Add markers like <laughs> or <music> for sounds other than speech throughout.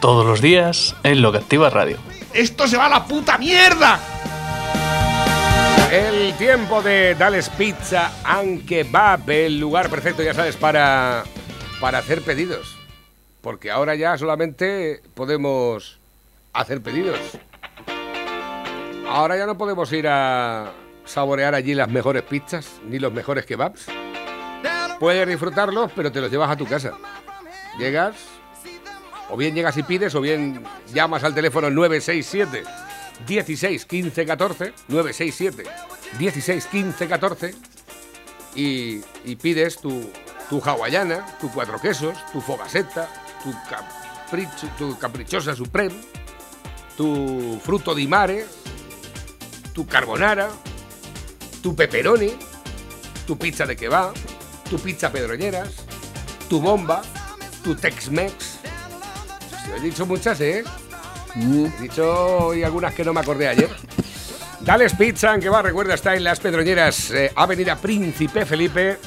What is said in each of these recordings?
Todos los días en Lo que Activa Radio. ¡Esto se va a la puta mierda! El tiempo de Dales Pizza and Kebab, el lugar perfecto, ya sabes, para, para hacer pedidos. Porque ahora ya solamente podemos hacer pedidos. Ahora ya no podemos ir a saborear allí las mejores pizzas ni los mejores kebabs. Puedes disfrutarlos, pero te los llevas a tu casa. Llegas, o bien llegas y pides, o bien llamas al teléfono 967 16 15 14 967 16 15 14 y, y pides tu, tu hawaiana, tu cuatro quesos, tu fogaseta, tu, capricho, tu caprichosa supreme, tu fruto di mare, tu carbonara, tu pepperoni, tu pizza de kebab, tu pizza pedroñeras, tu bomba, tu Tex-Mex. He dicho muchas, ¿eh? He dicho hoy algunas que no me acordé ayer. Dales Pizza, que va, recuerda, está en Las Pedroñeras, eh, Avenida Príncipe Felipe,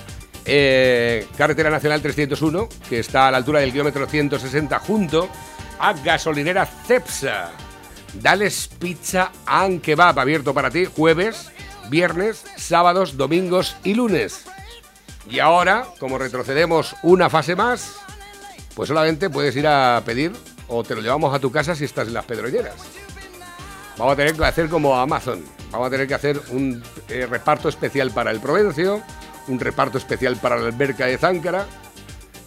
eh, Carretera Nacional 301, que está a la altura del kilómetro 160, junto a Gasolinera Cepsa. Dales Pizza and Kebab, abierto para ti jueves, viernes, sábados, domingos y lunes. Y ahora, como retrocedemos una fase más, pues solamente puedes ir a pedir o te lo llevamos a tu casa si estás en las pedroñeras. Vamos a tener que hacer como Amazon. Vamos a tener que hacer un eh, reparto especial para el Provencio, un reparto especial para la alberca de Záncara.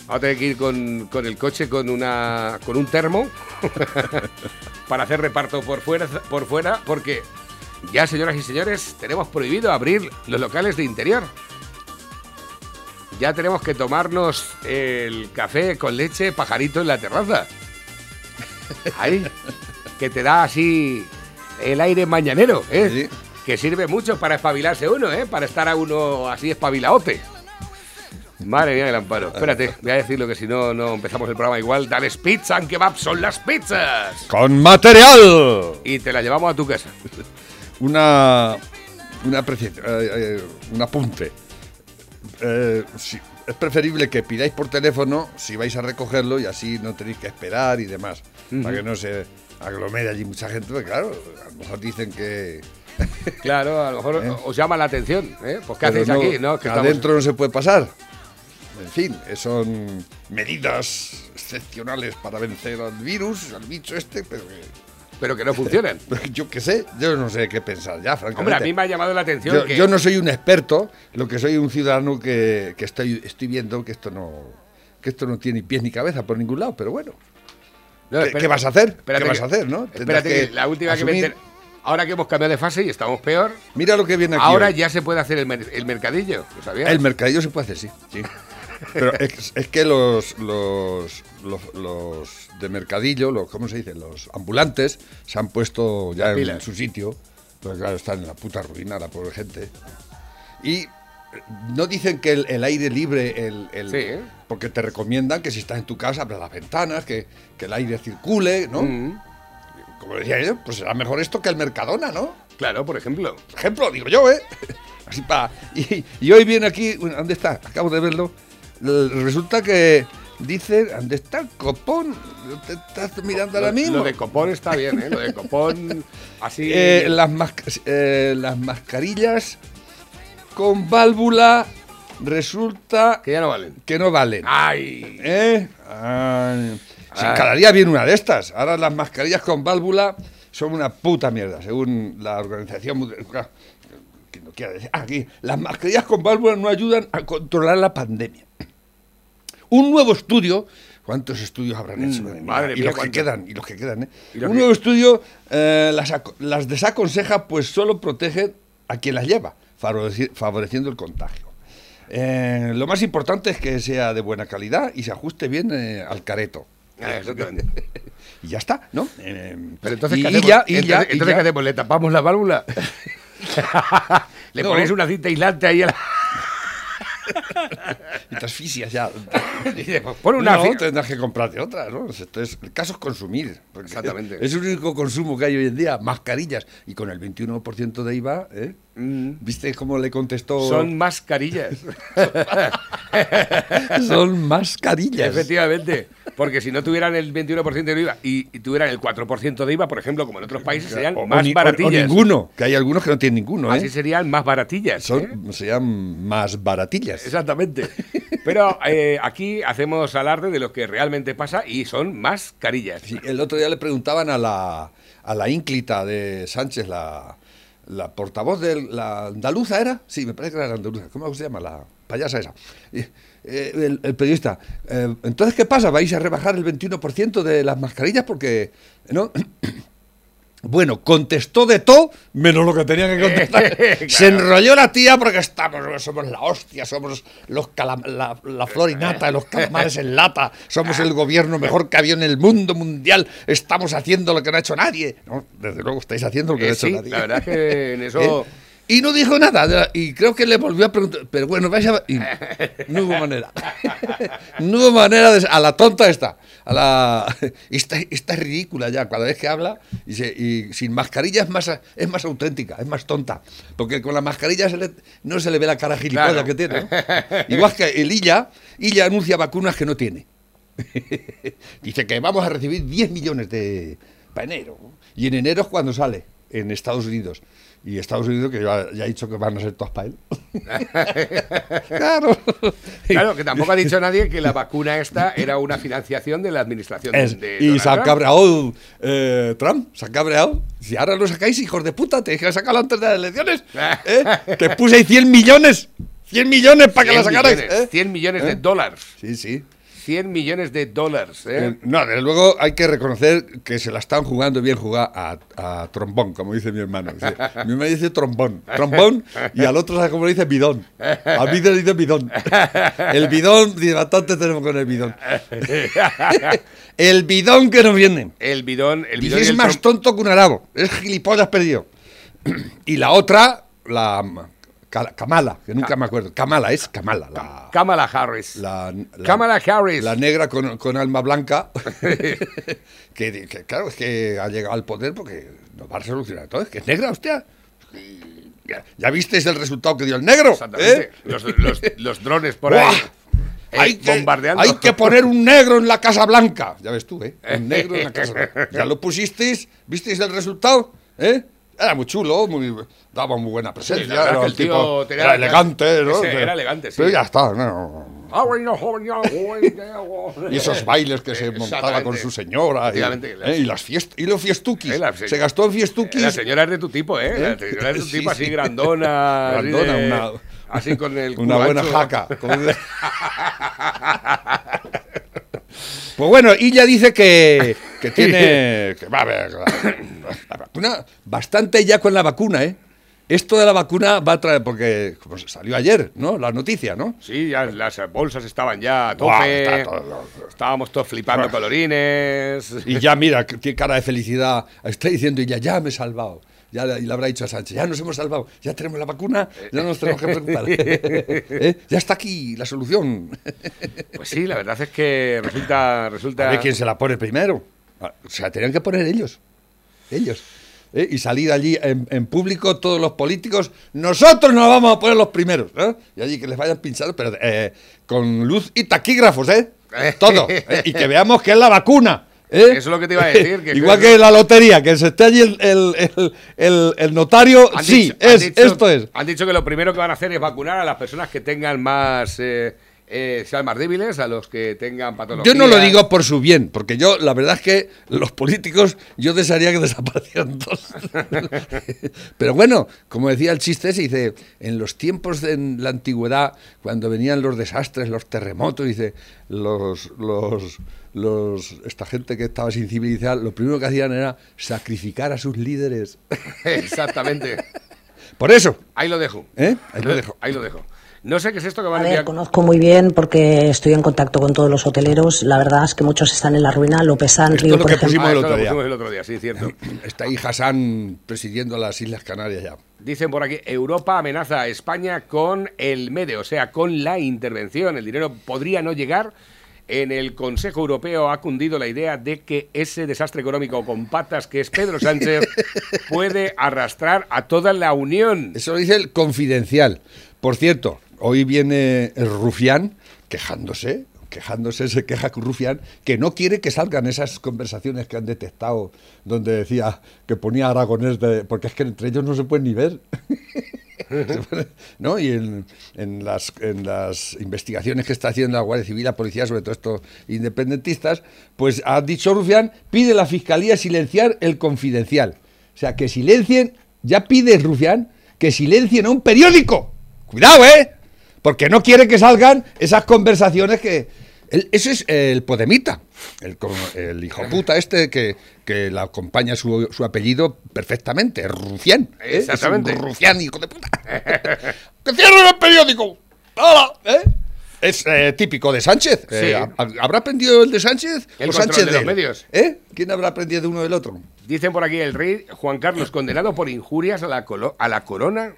Vamos a tener que ir con, con el coche con, una, con un termo <laughs> para hacer reparto por fuera, por fuera, porque ya, señoras y señores, tenemos prohibido abrir los locales de interior. Ya tenemos que tomarnos el café con leche pajarito en la terraza. Ahí, que te da así el aire mañanero, ¿eh? Que sirve mucho para espabilarse uno, ¿eh? Para estar a uno así espabilaote. Madre mía, el amparo. Espérate, voy a decirlo que si no, no empezamos el programa igual. Dales pizza and kebab son las pizzas. ¡Con material! Y te la llevamos a tu casa. Una. Una apreciación, eh, eh, un apunte. Eh, sí, es preferible que pidáis por teléfono si vais a recogerlo y así no tenéis que esperar y demás. Para que no se aglomere allí mucha gente. Porque claro, a lo mejor dicen que. <laughs> Claro, a lo mejor <laughs> ¿Eh? os llama la atención, ¿eh? Pues ¿qué Pero hacéis no, aquí? ¿no? Que estamos- adentro no se puede pasar. En fin, eh, son medidas excepcionales para vencer al virus, al bicho este, pero que, Pero que no funcionan. <laughs> yo qué sé, yo no sé qué pensar ya, francamente. Hombre, a mí me ha llamado la atención yo, que... yo no soy un experto, lo que soy un ciudadano que, que estoy, estoy viendo que esto no que esto no tiene ni pies ni cabeza por ningún lado, pero bueno. No, ¿Qué, vas a hacer? ¿Qué vas a hacer, no? Espérate, que la última que me enter- Ahora que hemos cambiado de fase y estamos peor, Mira lo que viene aquí. ahora hoy. ya se puede hacer el, mer- el mercadillo, ¿lo sabías? El mercadillo se puede hacer, sí. sí. Pero es, es que los, los, los, los de mercadillo, los, ¿cómo se dice? Los ambulantes se han puesto ya en su sitio. Pues claro, están en la puta ruina, la pobre gente. Y no dicen que el, el aire libre, el, el- Sí, ¿eh? porque te recomiendan que si estás en tu casa, abras las ventanas, que, que el aire circule, ¿no? Mm, Como decía yo, pues será mejor esto que el Mercadona, ¿no? claro, por ejemplo. Por ejemplo, digo yo, ¿eh? <laughs> Así pa. Y, y hoy viene aquí, ¿dónde está? Acabo de verlo. Resulta que dice, ¿dónde está el copón? ¿Te estás mirando ahora mismo? Lo de copón está bien, ¿eh? Lo de copón, <laughs> así... Eh, las, mas- eh, las mascarillas con válvula resulta Que ya no valen. que no valen. ¡Ay! ¿Eh? Ay. Sí, cada día viene una de estas. Ahora las mascarillas con válvula son una puta mierda, según la Organización. Que no quiero decir. Ah, Aquí, las mascarillas con válvula no ayudan a controlar la pandemia. Un nuevo estudio. ¿Cuántos estudios habrán hecho? Mm, madre y mía, los que quedan, y los que quedan, ¿eh? Los Un que- nuevo estudio eh, las, aco- las desaconseja, pues solo protege a quien las lleva, favoreci- favoreciendo el contagio. Eh, lo más importante es que sea de buena calidad y se ajuste bien eh, al careto. Ah, exactamente. <laughs> y ya está, ¿no? Pero entonces, y, ¿qué y hacemos? ya, y entonces, ya, y entonces, ya. ¿qué hacemos? ¿Le tapamos la válvula? ¿Le No. ponéis una cinta aislante ahí a la... <laughs> y te asfixias ya. <laughs> Pues pon una... no, tendrás que comprarte otra, ¿no? Entonces, el caso es consumir. Exactamente. Es el único consumo que hay hoy en día, mascarillas. Y con el 21% de IVA, ¿eh? Mm. ¿Viste cómo le contestó? Son mascarillas. <laughs> Son mascarillas. Efectivamente. Porque si no tuvieran el 21% de IVA y, y tuvieran el 4% de IVA, por ejemplo, como en otros países, serían O- más ni- baratillas. O, ninguno, que hay algunos que no tienen ninguno, ¿eh? Así serían más baratillas. ¿eh? Son, serían más baratillas. Exactamente. Pero eh, aquí hacemos alarde de lo que realmente pasa y son mascarillas. Sí, el otro día le preguntaban a la, a la ínclita de Sánchez, la, la portavoz de la andaluza, ¿era? Sí, me parece que era la andaluza. ¿Cómo se llama? La payasa esa. Eh, el, el periodista, eh, entonces, ¿qué pasa? ¿Vais a rebajar el 21% de las mascarillas? Porque, ¿no? Bueno, contestó de todo, menos lo que tenía que contestar. <laughs> Claro. Se enrolló la tía porque estamos, somos la hostia, somos los la, la florinata, los calamares en lata, somos el gobierno mejor que había en el mundo mundial, estamos haciendo lo que no ha hecho nadie. No, desde luego estáis haciendo lo que no Eh, ha hecho sí, nadie. la verdad es que en <laughs> eso... ¿Eh? Y no dijo nada, la- y creo que le volvió a preguntar, pero bueno, vais a... y no hubo manera. <laughs> No hubo manera de... A la tonta esta. A la... <laughs> Esta, esta es ridícula ya, cada vez que habla, y, se- y sin mascarilla es más, es más auténtica, es más tonta. Porque con la mascarilla se le- no se le ve la cara gilipollas Claro. que tiene. ¿no? Igual que el Illa, Illa anuncia vacunas que no tiene. <laughs> Dice que vamos a recibir 10 millones de para enero. Y en enero es cuando sale, en Estados Unidos. Y Estados Unidos, que ya, ya ha dicho que van a ser todas para él. <laughs> claro. Claro, que tampoco ha dicho nadie que la <laughs> vacuna esta era una financiación de la administración Es- de y se ha Trump. cabreado eh, Trump, se ha cabreado. Si ahora lo sacáis, hijos de puta, tenéis que sacarlo antes de las elecciones. <laughs> ¿eh? Que puse ahí 100 millones. 100 millones para que 100 la sacarais. millones, ¿eh? 100 millones de ¿Eh? dólares. Sí, sí. 100 millones de dólares. ¿eh? Eh, no, desde luego hay que reconocer que se la están jugando bien jugar a, trombón, como dice mi hermano. Dice- mi hermano dice trombón, trombón, y al otro, ¿sabes cómo le dice? Bidón. A mí le dice bidón. El bidón, bastante tenemos con el bidón. <laughs> El bidón que nos viene. El bidón, el bidón y es el más tonto que un arabo. Es gilipollas perdido. Y la otra, la Kamala, que nunca me acuerdo. Kamala, es Kamala. La, Kamala Harris. la- la- Kamala Harris. la negra con, con alma blanca, <laughs> <laughs> que, que, claro, es que ha llegado al poder porque nos va a solucionar todo. Es que es negra, hostia. Ya, ya visteis el resultado que dio el negro. Exactamente. ¿eh? Los, los- los drones por ahí. eh, hay, que, bombardeando. hay que poner un negro en la Casa Blanca. Ya ves tú, ¿eh? Un negro en la Casa <laughs> Blanca. Ya lo pusisteis, visteis el resultado, ¿eh? Era muy chulo, muy, daba muy buena presencia. Sí, era el tipo- elegante, ¿no? Ese era elegante, sí. Pero ya está, no. Y Y esos bailes que se montaba con su señora. Y. ¿eh? y las fiest y los fiestuquis. Eh, la- se gastó en fiestuquis. La señora es de tu tipo, ¿eh? La señora es de <laughs> tu Sí, tipo así sí. grandona. así Grandona, de- una- Así con el Una buena jaca. <laughs> Pues bueno, Illa dice que, que <laughs> tiene. Que va a ver. La vacuna. Bastante ya con la vacuna, ¿eh? Esto de la vacuna va a traer. Porque como salió ayer, ¿no? La noticia, ¿no? Sí, ya las bolsas estaban ya a tope. todo- Estábamos todos flipando colorines. Y ya mira, tiene cara de felicidad. Está diciendo Illa, ya me he salvado. Ya, le- y le habrá dicho a Sánchez, ya nos hemos salvado, ya tenemos la vacuna, ya no nos tenemos que preocupar. <laughs> ¿Eh? Ya está aquí la solución. Pues sí, la verdad es que resulta. resulta A ver quién se la pone primero. Ah, O sea, tenían que poner ellos. Ellos. ¿Eh? Y salir allí en, en público todos los políticos. Nosotros nos vamos a poner los primeros. ¿eh? Y allí que les vayan pinchando, pero eh, con luz y taquígrafos, ¿eh? Todo. ¿eh? Y que veamos que es la vacuna. ¿eh? Eso es lo que te iba a decir, que <laughs> Igual eso- que la lotería, que se esté allí el, el- el- el- notario. Sí, dicho- es, dicho- esto es. Han dicho que lo primero que van a hacer es vacunar a las personas que tengan más. Eh, eh, sean más débiles, a los que tengan patologías. Yo no lo digo por su bien, porque yo, la verdad es que los políticos, yo desearía que desaparecieran todos. <laughs> Pero bueno, como decía el chiste ese, dice, en los tiempos de la antigüedad, cuando venían los desastres, los terremotos, dice, los, los, los, esta gente que estaba sin civilizar, lo primero que hacían era sacrificar a sus líderes. <laughs> Exactamente. Por eso, Ahí lo dejo. ¿eh? Ahí lo dejo. Ahí lo dejo. No sé qué es esto que van A ver, enviar. conozco muy bien porque estoy en contacto con todos los hoteleros. La verdad es que muchos están en la ruina. Lopesan, Esto Río, lo por que ejemplo. pusimos Ah, el eso otro lo día. pusimos el otro día, sí, cierto. <clears throat> Está ahí Hassan presidiendo las Islas Canarias ya. Dicen por aquí, Europa amenaza a España con el MEDE, o sea, con la intervención. El dinero podría no llegar. En el Consejo Europeo ha cundido la idea de que ese desastre económico con patas que es Pedro Sánchez <laughs> puede arrastrar a toda la Unión. Eso lo dice el confidencial. Por cierto, hoy viene el rufián quejándose, quejándose, se queja Rufián, que no quiere que salgan esas conversaciones que han detectado, donde decía que ponía aragonés, de, porque es que entre ellos no se pueden ni ver. <laughs> ¿No? Y en, en las, en las investigaciones que está haciendo la Guardia Civil, la policía, sobre todo estos independentistas, pues ha dicho Rufián, pide la Fiscalía silenciar el confidencial. O sea, que silencien, ya pide Rufián, que silencien a un periódico. Cuidado, ¿eh? Porque no quiere que salgan esas conversaciones que... el- ese es el Podemita, el, el hijo puta este que, que le acompaña su, su apellido perfectamente, es Rufián. ¿eh? Es Exactamente. Rufián, hijo de puta. <laughs> ¡Que cierren el periódico! ¡Hala! ¿Eh? Es eh, típico de Sánchez. Sí. Eh, ¿ha- ¿Habrá aprendido el de Sánchez? El ¿O control Sánchez de los medios. ¿Eh? ¿Quién habrá aprendido de uno del otro? Dicen por aquí el rey Juan Carlos condenado por injurias a la, colo- a la corona.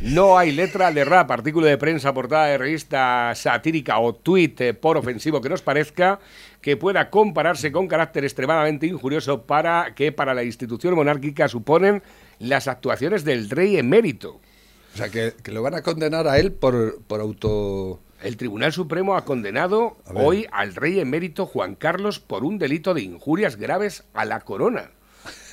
No hay letra de rap, artículo de prensa, portada de revista satírica o tuit, eh, por ofensivo que nos parezca, que pueda compararse con carácter extremadamente injurioso para que para la institución monárquica suponen las actuaciones del rey emérito. O sea, que, que lo van a condenar a él por, por auto... El Tribunal Supremo ha condenado hoy al rey emérito Juan Carlos por un delito de injurias graves a la corona.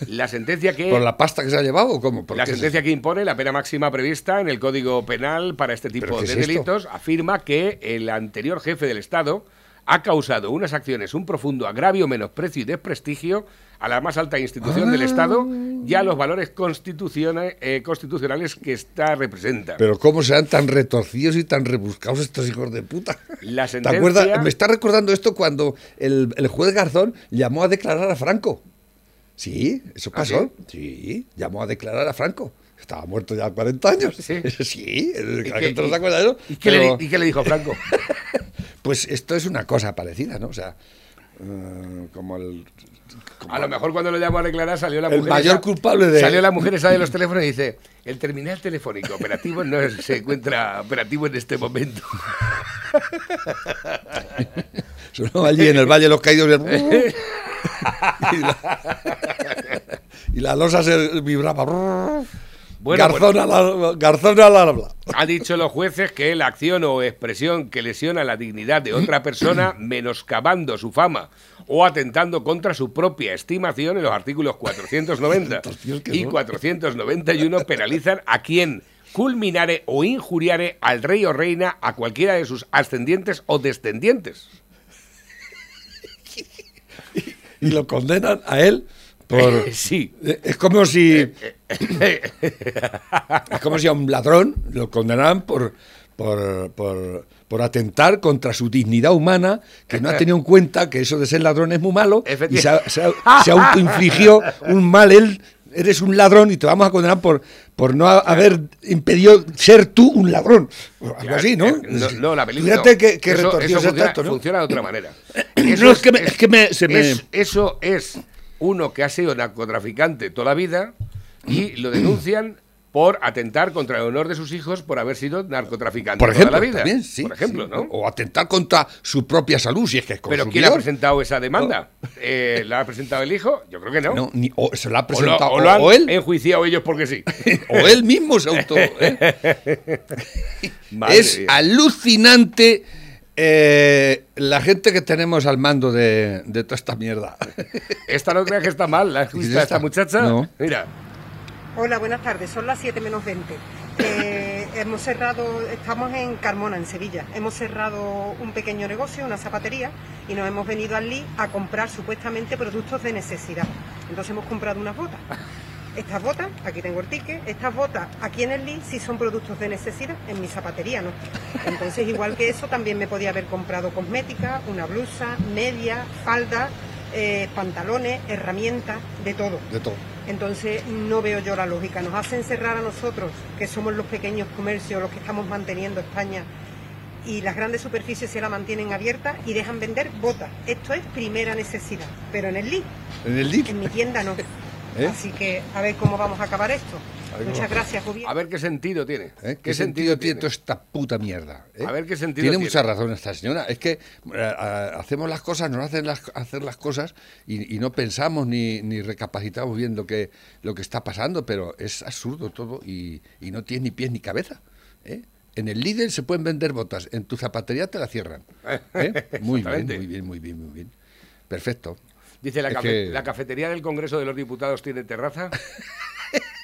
La sentencia que ¿Por la pasta que se ha llevado o cómo? ¿Por La es sentencia que impone la pena máxima prevista en el Código Penal para este ¿Pero tipo de es esto? delitos afirma que el anterior jefe del Estado ha causado unas acciones un profundo agravio, menosprecio y desprestigio a la más alta institución del Estado y a los valores constitucione- eh, constitucionales que ésta representa. Pero cómo serán tan retorcidos y tan rebuscados estos hijos de puta. La ¿Te sentencia- acuerdas? Me está recordando esto cuando el, el juez Garzón llamó a declarar a Franco. Sí, eso ¿Ah, pasó. sí? llamó a declarar a Franco. Estaba muerto ya 40 años. Sí. <laughs> Sí, el- ¿Y no y- se acuerda de eso. ¿Y qué, le, y qué le dijo Franco? <laughs> Pues esto es una cosa parecida, ¿no? O sea, eh, como el... como A lo mejor cuando lo llamó a declarar salió la El mujer. mayor esa- culpable de- Salió la mujer esa de los teléfonos y dice: El terminal telefónico operativo no se encuentra operativo en este momento. <laughs> Sonó allí en el Valle de los Caídos. <laughs> y, la, y la losa se vibraba. Bueno, Garzón, al habla- Garzón al habla. Ha dicho los jueces que la acción o expresión que lesiona la dignidad de otra persona, menoscabando su fama o atentando contra su propia estimación, en los artículos 490 Torcidos <laughs> que y son. 491 penalizan a quien culminare o injuriare al rey o reina, a cualquiera de sus ascendientes o descendientes. Y lo condenan a él por. <laughs> Sí. Eh, Es como si. <coughs> Es como si a un ladrón lo condenaran por, por, por, por atentar contra su dignidad humana, que no ha tenido en cuenta que eso de ser ladrón es muy malo, y se, ha- se se autoinfligió un mal. Él, eres un ladrón y te vamos a condenar por, por no ha- haber impedido ser tú un ladrón. O Algo así, ¿no? No, no, la película. Fíjate que, que Eso- eso es funciona, ¿no? funciona de otra manera. <clears throat> No, es que me- es que me- se me- es- eso es uno que ha sido narcotraficante toda la vida y lo denuncian por atentar contra el honor de sus hijos por haber sido narcotraficante Por toda ejemplo, la vida. también, sí, por ejemplo, sí. ¿no? O atentar contra su propia salud, si es que es Pero ¿quién ha consumidor. presentado esa demanda? Eh, ¿La ha presentado el hijo? Yo creo que no. No, ni- o se lo ha O lo, presentado o lo han o él, enjuiciado ellos porque sí. <laughs> o él mismo se auto. ¿eh? <laughs> Es mía. alucinante eh, la gente que tenemos al mando de, de toda esta mierda. <laughs> Esta no creas que está mal, ¿la has ¿Es visto a esta esta? muchacha? No. Mira. Hola, buenas tardes. Son las 7 menos 20. Eh, hemos cerrado, estamos en Carmona, en Sevilla. Hemos cerrado un pequeño negocio, una zapatería, y nos hemos venido al LI a comprar supuestamente productos de necesidad. Entonces hemos comprado unas botas. Estas botas, aquí tengo el ticket, estas botas aquí en el LI sí son productos de necesidad, en mi zapatería no. Entonces, igual que eso, también me podía haber comprado cosmética, una blusa, media, falda, eh, pantalones, herramientas, de todo. De todo. Entonces no veo yo la lógica. Nos hacen cerrar a nosotros, que somos los pequeños comercios, los que estamos manteniendo España, y las grandes superficies se la mantienen abierta y dejan vender botas. Esto es primera necesidad, pero en el LID. ¿En el LID? En mi tienda no. <laughs> ¿Eh? Así que a ver cómo vamos a acabar esto. Muchas gracias, gobierno. A ver qué sentido tiene. ¿Eh? ¿Qué, sentido, tiene toda esta puta mierda? eh? A ver qué sentido tiene. tiene. mucha razón esta señora. Es que a- hacemos las cosas, nos hacen las, hacer las cosas y, y no pensamos ni, ni recapacitamos bien lo que, lo que está pasando, pero es absurdo todo y, y no tiene ni pies ni cabeza. ¿eh? En el Lidl se pueden vender botas, en tu zapatería te la cierran. ¿eh? <laughs> Muy bien, muy bien, muy bien, muy bien. Perfecto. Dice, ¿la, cafe- que- ¿la cafetería del Congreso de los Diputados tiene terraza? <laughs>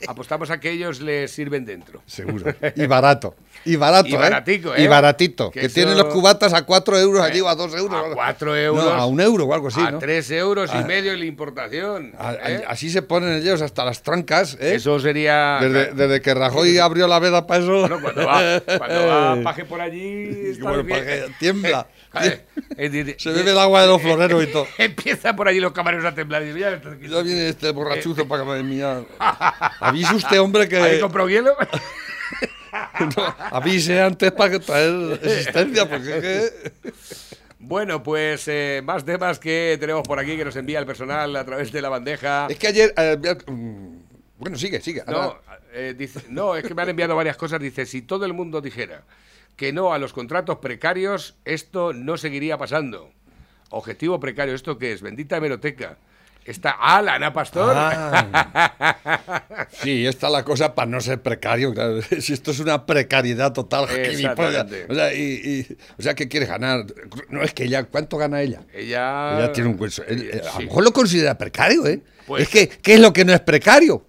Apostamos a que ellos les sirven dentro. Seguro. Y barato. Y barato, <laughs> Y ¿eh? baratico, ¿eh? Y baratito. Que Que, eso- tienen los cubatas a 4 euros allí o a 2 euros. A o algo. 4 euros. No, a un euro o algo así, a ¿no? 3 euros y Ah. medio en la importación. A- a- ¿eh? Así se ponen ellos hasta las trancas, ¿eh? Eso sería... Desde, desde que Rajoy abrió la veda para eso. Bueno, cuando va, cuando va <laughs> Paje por allí... Bueno. Paje tiembla. Eh, eh, eh, Se bebe el agua de los floreros y todo. <laughs> Empieza por allí los camareros a temblar. Y dice, ya. Ya viene este borrachuzo para que me mía. <laughs> Avise usted, hombre, que. ¿Habéis comprado hielo? <laughs> No, avise antes para que traer existencia, porque es que. Bueno, pues eh, más temas que tenemos por aquí que nos envía el personal a través de la bandeja. Es que ayer. eh, mm, bueno, sigue, sigue. No, eh, dice, no, es que me han enviado varias cosas. Dice, si todo el mundo dijera que no a los contratos precarios, esto no seguiría pasando. Objetivo precario, ¿esto qué es? Bendita hemeroteca. Está, ah, la Ana Pastor. Ah. <laughs> Sí, esta es la cosa para no ser precario. claro. <laughs> Si esto es una precariedad total. <laughs> O sea, y, y- o sea, ¿qué quiere ganar? No, es que ella, ¿cuánto gana ella? Ella, Ella tiene un eh, A lo mejor lo considera precario, ¿eh? Pues- es que, ¿qué es lo que no es precario?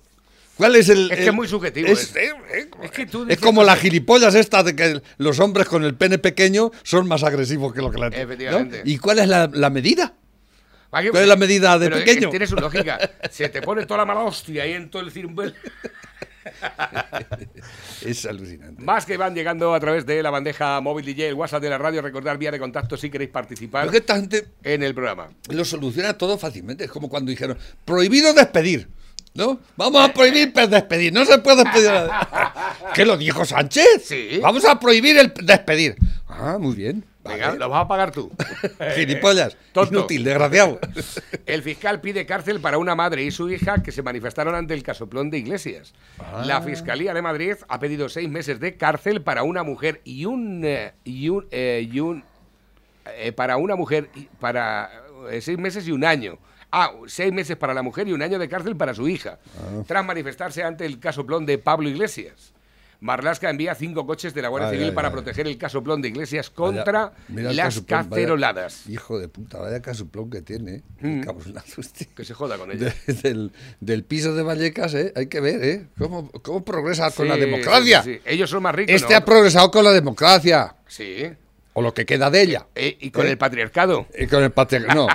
¿Cuál es el...? Es que el- es muy subjetivo, Es, es- eh, eh, es que tú como lo la que- gilipollas esta de que los hombres con el pene pequeño son más agresivos que lo que la ¿no? Efectivamente. ¿Y cuál es la, la medida? Aquí- ¿Cuál es la medida de Pero pequeño? Tiene su lógica. <laughs> Se te pone toda la mala hostia ahí en todo el cirumbel. <laughs> Es alucinante. Más que van llegando a través de la bandeja móvil DJ, el WhatsApp de la radio. Recordar vía de contacto si queréis participar Porque esta gente en el programa. lo soluciona todo fácilmente. Es como cuando dijeron, prohibido despedir. ¿No? Vamos a prohibir pe- despedir. No se puede despedir. <laughs> ¿Qué lo dijo Sánchez? Sí. Vamos a prohibir el despedir. Ah, muy bien. Venga, Vale. lo vas a pagar tú. <laughs> Gilipollas. Tonto. Inútil, desgraciado. <laughs> El fiscal pide cárcel para una madre y su hija que se manifestaron ante el casoplón de Iglesias. Ah. La Fiscalía de Madrid ha pedido seis meses de cárcel para una mujer y un... eh, y un, eh, y un eh, para una mujer y- para eh, seis meses y un año. Ah, seis meses para la mujer y un año de cárcel para su hija. Ah. Tras manifestarse ante el casoplón de Pablo Iglesias. Marlasca envía cinco coches de la Guardia Ay, Civil ay, para ay. proteger el casoplón de Iglesias contra las vaya- caceroladas. hijo de puta, vaya casuplón que tiene. ¿eh? Mm. Que se joda con ella. De- <laughs> del, del piso de Vallecas, ¿eh? Hay que ver, ¿eh? ¿Cómo, cómo progresa con la democracia? sí, sí. Ellos son más ricos. Este ¿no? ha progresado con la democracia. Sí. O lo que queda de ella. Eh, y con ¿Eh? el patriarcado. Y con el patriarca- No,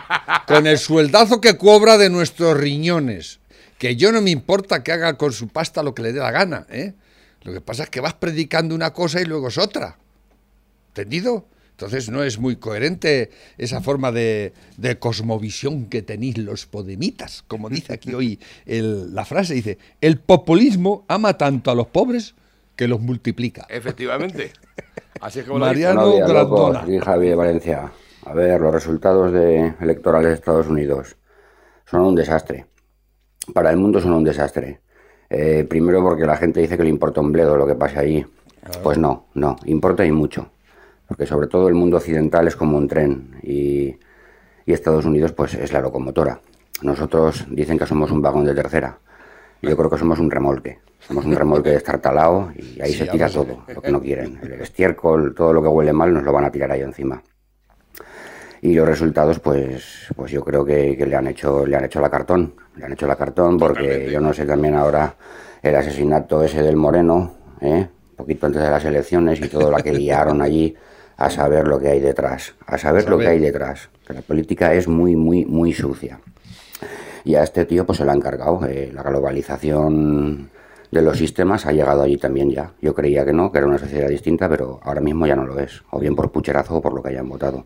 con el sueldazo que cobra de nuestros riñones. Que yo no me importa que haga con su pasta lo que le dé la gana, ¿eh? Lo que pasa es que vas predicando una cosa y luego es otra. ¿Entendido? Entonces no es muy coherente esa forma de, de cosmovisión que tenéis los podemitas. Como dice aquí hoy el- la frase, dice, el populismo ama tanto a los pobres que los multiplica. Efectivamente. Así es como lo Mariano dice. Buenos días, Grandona. locos. Valencia. A ver, los resultados de electorales de Estados Unidos son un desastre. Para el mundo son un desastre. Eh, primero porque la gente dice que le importa un bledo lo que pasa allí. Pues no, no, importa y mucho. Porque sobre todo el mundo occidental es como un tren y, y Estados Unidos pues es la locomotora. Nosotros dicen que somos un vagón de tercera. Yo creo que somos un remolque. Somos un remolque destartalado y ahí Sí, se tira todo, lo que no quieren. El estiércol, todo lo que huele mal nos lo van a tirar ahí encima. Y los resultados, pues, pues yo creo que, que le han hecho, le han hecho la cartón, le han hecho la cartón porque Totalmente. yo no sé también ahora el asesinato ese del Moreno, ¿eh? un poquito antes de las elecciones y todo lo que liaron allí, a saber lo que hay detrás, a saber lo que saber. hay detrás. Que la política es muy, muy, muy sucia. Y a este tío pues se lo ha encargado. eh, la globalización de los sistemas ha llegado allí también ya. Yo creía que no, que era una sociedad distinta, pero ahora mismo ya no lo es. O bien por pucherazo o por lo que hayan votado.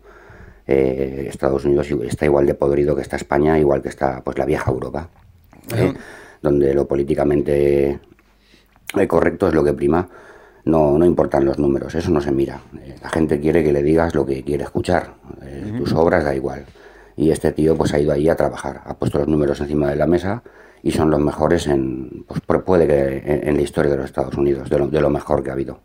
eh, Estados Unidos está igual de podrido que está España, igual que está pues la vieja Europa, ¿eh? donde lo políticamente eh, correcto es lo que prima. No, no importan los números, eso no se mira. La gente quiere que le digas lo que quiere escuchar. Eh, Tus obras da igual. Y este tío pues ha ido ahí a trabajar, ha puesto los números encima de la mesa y son los mejores en, pues pu- puede que en, en la historia de los Estados Unidos, de lo, de lo mejor que ha habido.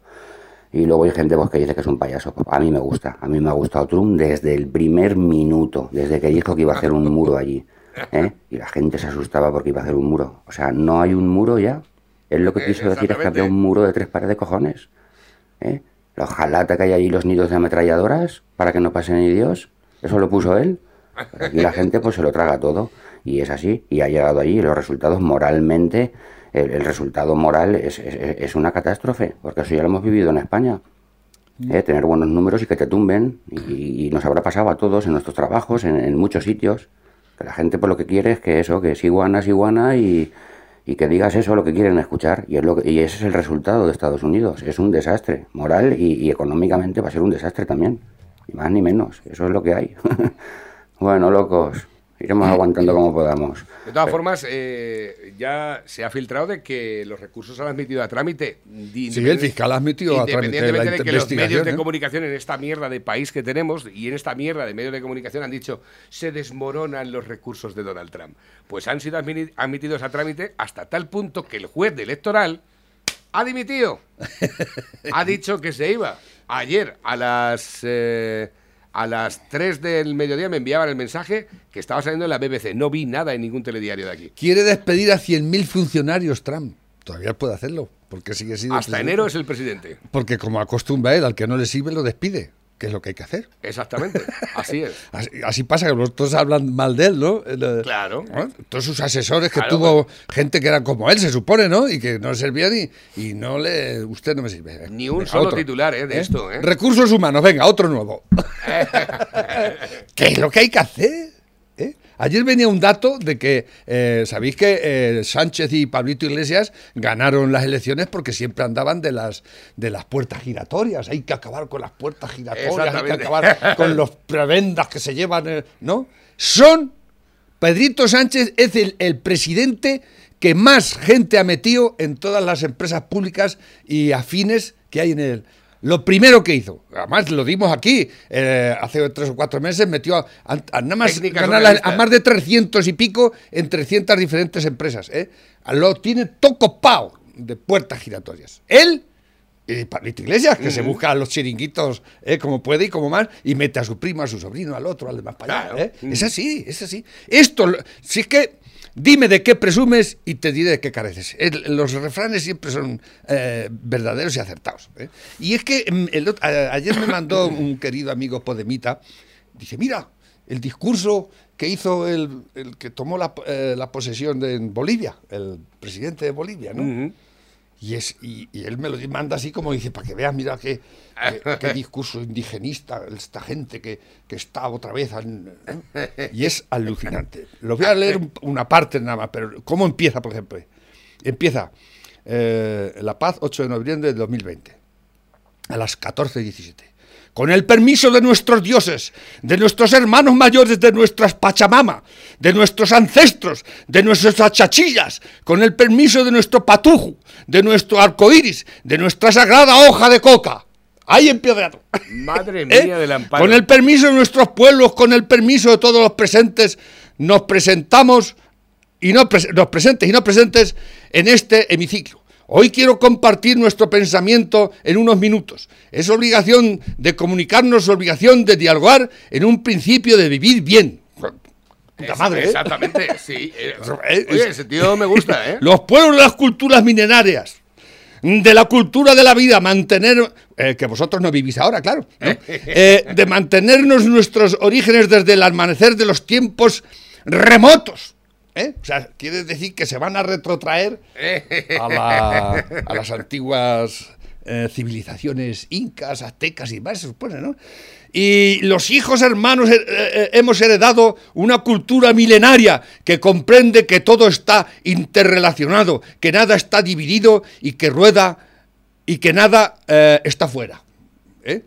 Y luego hay gente pues, que dice que es un payaso. A mí me gusta. A mí me ha gustado Trump desde el primer minuto, desde que dijo que iba a hacer un muro allí. ¿eh? Y la gente se asustaba porque iba a hacer un muro. O sea, no hay un muro ya. Él lo que Eh, quiso decir es que había un muro de tres pares de cojones. ¿eh? Hojalata que hay allí, los nidos de ametralladoras, para que no pase ni Dios. Eso lo puso él. Pero aquí la gente pues se lo traga todo. Y es así. Y ha llegado allí. Y los resultados moralmente, el, el resultado moral es, es- es una catástrofe. Porque eso ya lo hemos vivido en España. ¿eh? Tener buenos números y que te tumben. Y, y nos habrá pasado a todos en nuestros trabajos, en, en muchos sitios. Que la gente por lo que quiere es que eso, que es iguana, es iguana y, y que digas eso lo que quieren escuchar. Y, es lo que- y ese es el resultado de Estados Unidos. Es un desastre. Moral y, y económicamente va a ser un desastre también. Ni más ni menos. Eso es lo que hay. <laughs> bueno, locos. Iremos aguantando como podamos. De todas formas, eh, ya se ha filtrado de que los recursos se han admitido a trámite. Sí, el fiscal ha admitido a trámite la Independientemente de que los medios de ¿eh? comunicación en esta mierda de país que tenemos y en esta mierda de medios de comunicación han dicho se desmoronan los recursos de Donald Trump. Pues han sido admitidos a trámite hasta tal punto que el juez de electoral ha dimitido. <laughs> ha dicho que se iba. Ayer a las eh, a las 3 del mediodía me enviaban el mensaje que estaba saliendo en la BBC. No vi nada en ningún telediario de aquí. Quiere despedir a 100.000 funcionarios Trump. Todavía puede hacerlo, porque sigue siendo Hasta presidente. enero es el presidente. Porque como acostumbra él, al que no le sirve lo despide, que es lo que hay que hacer. Exactamente. <laughs> Así es. Así, así pasa que todos hablan mal de él, ¿no? Eh, Claro. ¿no? Todos sus asesores que Claro, tuvo gente que era como él, se supone, ¿no? Y que no le servían y, y no le. Usted no me sirve. Ni un solo titular, ¿eh? de esto, ¿eh? Recursos humanos, venga, otro nuevo. <laughs> <laughs> ¿Qué es lo que hay que hacer? Ayer venía un dato de que, eh, ¿sabéis que eh, Sánchez y Pablito Iglesias ganaron las elecciones porque siempre andaban de las, de las puertas giratorias? Hay que acabar con las puertas giratorias, hay que acabar <laughs> con los prebendas que se llevan, eh, ¿no? Son, Pedrito Sánchez es el, el presidente que más gente ha metido en todas las empresas públicas y afines que hay en él. Lo primero que hizo, además lo dimos aquí, eh, hace tres o cuatro meses, metió a, a- a nada más ganar a, más de 300 y pico en 300 diferentes empresas. ¿eh? Lo tiene tocopao de puertas giratorias. Él y Pablito Iglesias, que se busca a los chiringuitos eh, como puede y como más, y mete a su primo, a su sobrino, al otro, al demás para allá. Claro. ¿eh? Es así, es así. Esto, lo- si es que, dime de qué presumes y te diré de qué careces. Los refranes siempre son eh, verdaderos y acertados. ¿eh? Y es que mm, el ayer me mandó <coughs> un querido amigo Podemita, dice, mira, el discurso que hizo el, el que tomó la, eh, la posesión de, en Bolivia, el presidente de Bolivia, ¿no? Y, es, y, y él me lo manda así como dice, para que veas, mira qué, qué, qué <laughs> discurso indigenista, esta gente que, que está otra vez. Y es alucinante. Lo voy a leer un- una parte nada más, pero ¿cómo empieza, por ejemplo? Empieza eh, La Paz, 8 de noviembre de 2020, a las 14.17. Con el permiso de nuestros dioses, de nuestros hermanos mayores, de nuestras Pachamama, de nuestros ancestros, de nuestras achachillas, con el permiso de nuestro patuju, de nuestro arcoíris, de nuestra sagrada hoja de coca. Ahí empieza. Madre <laughs> ¿Eh? mía del amparo. Con el permiso de nuestros pueblos, con el permiso de todos los presentes, nos presentamos y no los presentes y no presentes en este hemiciclo. Hoy quiero compartir nuestro pensamiento en unos minutos. Es obligación de comunicarnos, obligación de dialogar en un principio de vivir bien. Puta madre, ¿eh? Exactamente, sí. <laughs> Eh, Oye, es- ese tío me gusta, ¿eh? <laughs> Los pueblos de las culturas milenarias, de la cultura de la vida, mantener, eh, que vosotros no vivís ahora, claro, ¿no? Eh, de mantenernos nuestros orígenes desde el amanecer de los tiempos remotos. ¿Eh? O sea, quiere decir que se van a retrotraer a, la- las antiguas eh, civilizaciones incas, aztecas y demás, se supone, ¿no? Y los hijos hermanos eh, eh, hemos heredado una cultura milenaria que comprende que todo está interrelacionado, que nada está dividido y que rueda y que nada está fuera.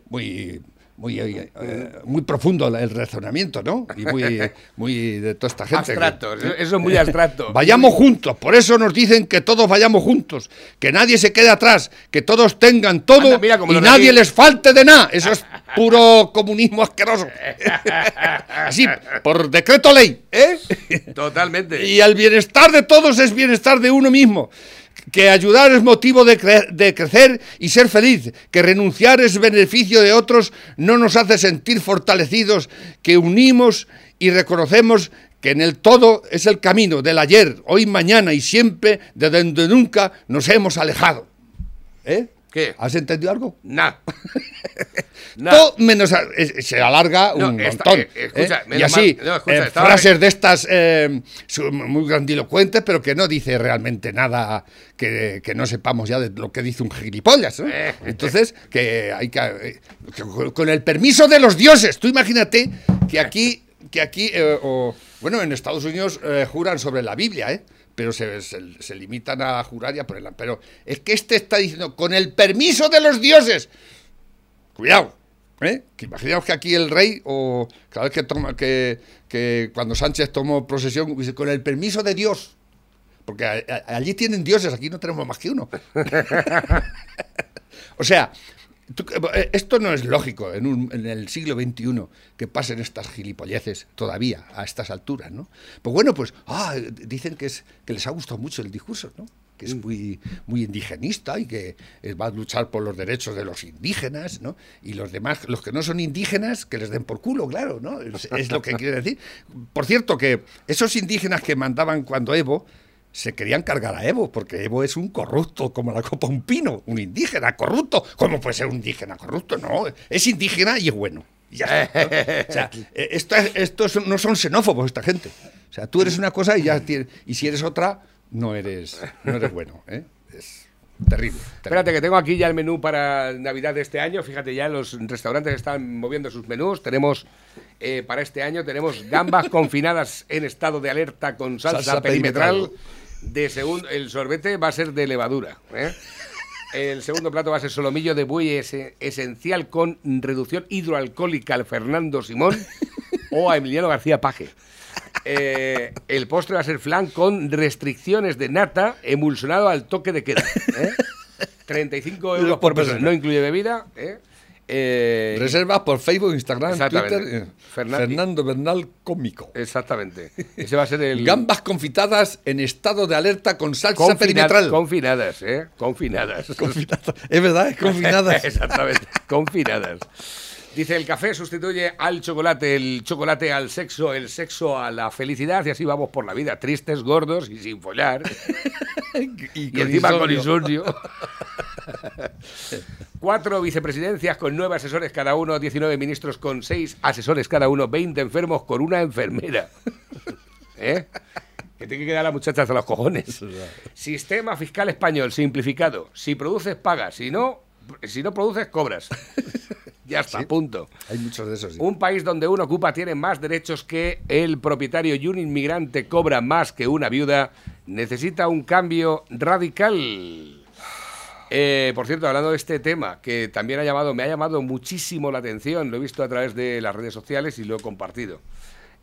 Muy muy, eh, muy profundo el razonamiento, ¿no? Y muy, <laughs> muy de toda esta gente. Abstracto, eso es muy <laughs> abstracto. Vayamos juntos, por eso nos dicen que todos vayamos juntos, que nadie se quede atrás, que todos tengan todo Anda, mira, y nadie les falte de nada. Eso es puro comunismo asqueroso. <laughs> Así, por decreto ley, ¿eh? Totalmente. Y el bienestar de todos es bienestar de uno mismo. Que ayudar es motivo de, cre- de crecer y ser feliz. Que renunciar es beneficio de otros no nos hace sentir fortalecidos. Que unimos y reconocemos que en el todo es el camino del ayer, hoy, mañana y siempre de donde nunca nos hemos alejado. ¿Eh? ¿Qué? ¿Has entendido algo? Nah. <laughs> Todo menos es- se alarga No, un esta- montón. eh, escucha, ¿eh? y así, no, escucha, eh, frases de estas eh, muy grandilocuentes, pero que no dice realmente nada que, que no sepamos ya de lo que dice un gilipollas. ¿no? Entonces, que hay que, que con- el permiso de los dioses. Tú imagínate que aquí, que aquí eh, o, bueno, en Estados Unidos eh, juran sobre la Biblia, ¿eh? Pero se, se- limitan a jurar y a ponerla. Pero es que este está diciendo, con el permiso de los dioses. Cuidado, ¿eh? Que imaginaos que aquí el rey, o cada vez que toma, que, cuando Sánchez tomó posesión, dice, con el permiso de Dios. Porque allí tienen dioses, aquí no tenemos más que uno. <laughs> o sea, esto no es lógico en, un- en el siglo XXI que pasen estas gilipolleces todavía a estas alturas, ¿no? Pues bueno, pues ah, dicen que, es, que les ha gustado mucho el discurso, ¿no? que es muy, muy indigenista y que eh, va a luchar por los derechos de los indígenas, ¿no? Y los demás, los que no son indígenas, que les den por culo, claro, ¿no? Es, es lo que <laughs> quiere decir. Por cierto, que esos indígenas que mandaban cuando Evo se querían cargar a Evo, porque Evo es un corrupto como la copa un pino, un indígena corrupto. ¿Cómo puede ser un indígena corrupto? No, es indígena y es bueno. Ya. O sea, <laughs> eh, esto es- estos no son xenófobos esta gente. O sea, tú eres una cosa y ya tienes, y si eres otra, no eres, no eres bueno. ¿eh? Es terrible. Espérate, que tengo aquí ya el menú para Navidad de este año. Fíjate, ya los restaurantes están moviendo sus menús. Tenemos, eh, para este año, tenemos gambas <laughs> confinadas en estado de alerta con salsa, Salsa perimetral. perimetral. De segundo, el sorbete va a ser de levadura. ¿eh? El segundo plato va a ser solomillo de buey ese- esencial con reducción hidroalcohólica al Fernando Simón o a Emiliano García Paje. Eh, el postre va a ser flan con restricciones de nata emulsionado al toque de queda. ¿eh? 35 euros por persona. No incluye bebida. ¿eh? Eh, Reservas por Facebook, Instagram. Twitter. eh, Fernan- Fernando Bernal Cómico. exactamente. Ese va a ser el. Gambas confitadas en estado de alerta con salsa confina- perimetral. Confinadas, ¿eh? Confinadas. <laughs> Confinadas. Es verdad, es confinadas. <laughs> Exactamente, confinadas. Dice, el café sustituye al chocolate, el chocolate al sexo, el sexo a la felicidad y así vamos por la vida, tristes, gordos y sin follar. <laughs> y, encima con insomnio. <laughs> Cuatro vicepresidencias con nueve asesores cada uno, 19 ministros con seis asesores cada uno, 20 enfermos con una enfermera. <laughs> ¿Eh? Que tiene que quedar la muchacha hasta los cojones. Sistema fiscal español simplificado. Si produces, pagas. Si no, si no produces, cobras. Ya está, punto. Hay muchos de esos. sí. Un país donde un ocupa tiene más derechos que el propietario y un inmigrante cobra más que una viuda, necesita un cambio radical. Eh, por cierto, hablando de este tema, que también ha llamado, me ha llamado muchísimo la atención, lo he visto a través de las redes sociales y lo he compartido.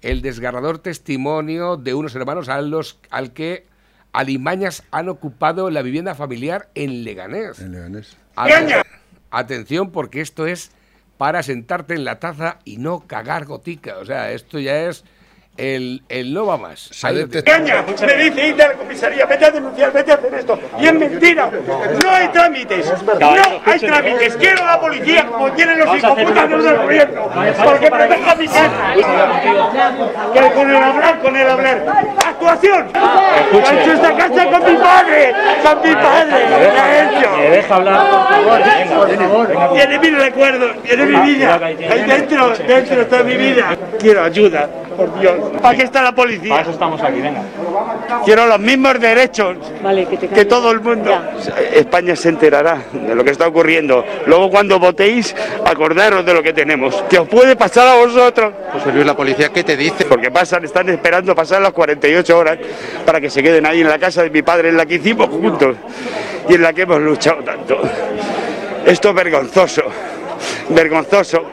El desgarrador testimonio de unos hermanos a los, al que alimañas han ocupado la vivienda familiar en Leganés. En Leganés. Aten- Atención, porque esto es para sentarte en la taza y no cagar gotica. O sea, esto ya es el, el no va más. Caña, me dice ir a la comisaría, vete a denunciar, vete a hacer esto. Y es mentira. No hay trámites. No hay trámites. Quiero a la policía como quieren los de del gobierno. Porque proteja mi casa. Que con el hablar, con el hablar. ¡Actuación! ¡Ha hecho esta casa con mi padre! ¡Con mi padre! ¡La ha hecho! ¿Me deja hablar, por favor. Tiene mi recuerdo, tiene mi vida. Ahí dentro, dentro está mi vida. Quiero ayuda, por Dios. ¿Para qué está la Para policía? eso estamos aquí, venga. Quiero los mismos derechos que todo el mundo. España se enterará de lo que está ocurriendo. Luego cuando votéis, acordaros de lo que tenemos. Que os puede pasar a vosotros. José Luis, la policía, ¿qué te dice? Porque pasan, están esperando pasar las 48 horas para que se queden ahí en la casa de mi padre, en la que hicimos juntos y en la que hemos luchado tanto. Esto es vergonzoso, vergonzoso.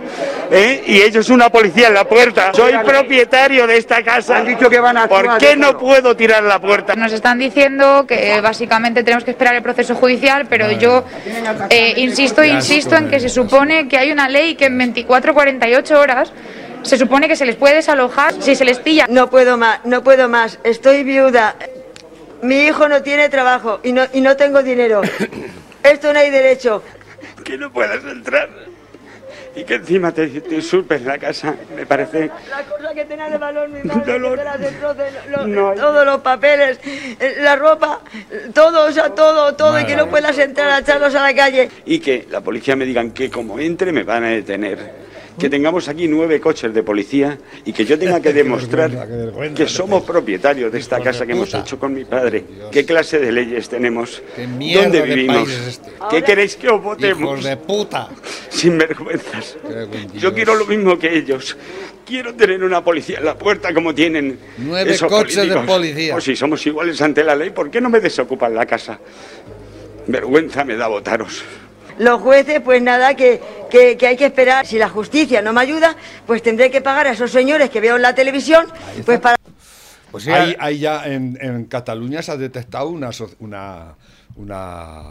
¿Eh? y ellos una policía en la puerta. Soy propietario de esta casa. Han dicho que van a ¿Por qué no puedo tirar la puerta? Nos están diciendo que eh, básicamente tenemos que esperar el proceso judicial, pero yo eh, insisto, insisto en que se supone que hay una ley que en 24 48 horas se supone que se les puede desalojar si se les pilla. No puedo más, no puedo más. Estoy viuda. Mi hijo no tiene trabajo y no, y no tengo dinero. <coughs> Esto no hay derecho. Que no puedas entrar. Y que encima te, te usurpen la casa, me parece... La cosa que tenía de valor mi madre, Dolor. que te la lo- No hay- todos los papeles, eh, la ropa, todo, o sea, todo, todo, y que no puedas entrar a echarlos a la calle. Y que la policía me digan que como entre me van a detener. Que tengamos aquí nueve coches de policía y que yo tenga que <laughs> demostrar que somos propietarios de esta casa que hemos hecho con mi padre. ¿Qué clase de leyes tenemos? ¿Dónde de vivimos? este? ¿Qué queréis que os votemos? Hijos de puta. <laughs> Sin vergüenzas. Yo quiero lo mismo que ellos. Quiero tener una policía en la puerta como tienen Nueve esos coches de policía. Pues si somos iguales ante la ley, ¿por qué no me desocupan la casa? Vergüenza me da votaros. Los jueces, pues nada, que, que, que hay que esperar. Si la justicia no me ayuda, pues tendré que pagar a esos señores que veo en la televisión, pues para... Pues Ahí, ahí ya en, en Cataluña se ha detectado una, una, una,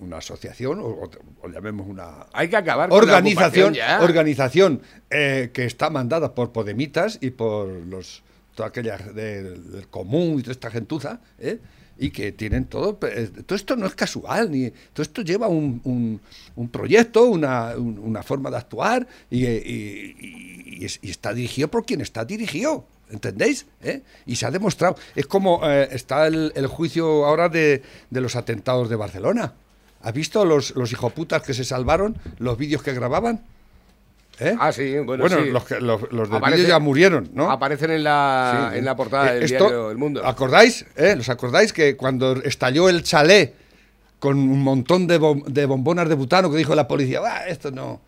una asociación, o, o- o llamemos una Hay que acabar con organización, organización eh, que está mandada por Podemitas y por los toda aquella del, del común y toda esta gentuza, ¿eh? Y que tienen todo. eh, Todo esto no es casual, ni todo esto lleva un, un- un proyecto, una, un- una forma de actuar, y, eh, y- y- y es- y está dirigido por quien está dirigido. ¿Entendéis? ¿Eh? Y se ha demostrado. Es como está el, el juicio ahora de, de los atentados de Barcelona. ¿Has visto los, los hijoputas que se salvaron? ¿Los vídeos que grababan? ¿Eh? Ah, sí, bueno, sí. los, los, los del Aparece- vídeo ya murieron, ¿no? Aparecen en la, Sí. en la portada Eh, del esto- diario El Mundo. ¿Acordáis? eh? ¿Los acordáis que cuando estalló el chalet con un montón de, bom- de bombonas de butano que dijo la policía, "Ah, esto no.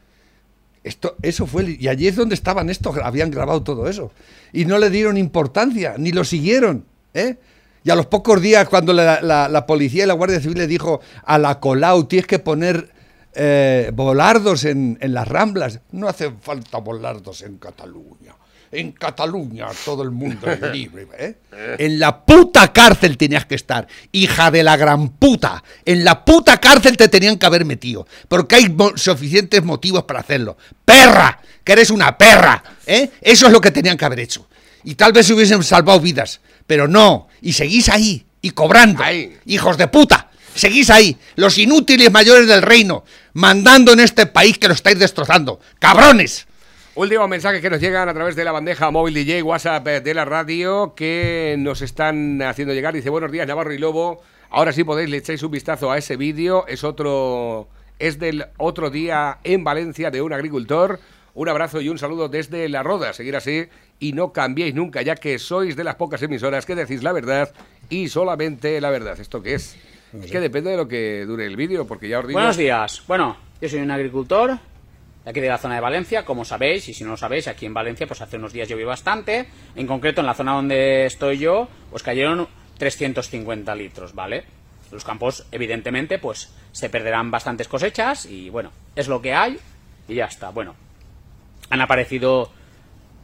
Esto, eso fue, y allí es donde estaban estos, habían grabado todo eso. Y no le dieron importancia, ni lo siguieron. ¿eh? Y a los pocos días, cuando la, la- la policía y la Guardia Civil le dijo a la Colau, tienes que poner eh, volardos en, en las ramblas, no hace falta volardos en Cataluña. En Cataluña todo el mundo es <laughs> libre. ¿eh? En la puta cárcel tenías que estar, hija de la gran puta. En la puta cárcel te tenían que haber metido, porque hay mo- suficientes motivos para hacerlo. Perra, que eres una perra. ¿eh? Eso es lo que tenían que haber hecho. Y tal vez se hubiesen salvado vidas, pero no. Y seguís ahí, y cobrando. Hijos de puta. Seguís ahí, los inútiles mayores del reino, mandando en este país que lo estáis destrozando. ¡Cabrones! Últimos mensajes que nos llegan a través de la bandeja móvil DJ WhatsApp eh, de la radio que nos están haciendo llegar. Dice, buenos días Navarro y Lobo. Ahora sí podéis le echáis un vistazo a ese vídeo. Es otro es del otro día en Valencia de un agricultor. Un abrazo y un saludo desde La Roda. Seguir así y no cambiéis nunca, ya que sois de las pocas emisoras que decís la verdad y solamente la verdad. ¿Esto qué es? Es que depende de lo que dure el vídeo, porque ya os digo... Buenos días. Bueno, yo soy un agricultor de aquí de la zona de Valencia, como sabéis, y si no lo sabéis, aquí en Valencia, pues hace unos días llovió bastante. En concreto, en la zona donde estoy yo, pues cayeron 350 litros, ¿vale? Los campos, evidentemente, pues se perderán bastantes cosechas y bueno, es lo que hay y ya está. Bueno, han aparecido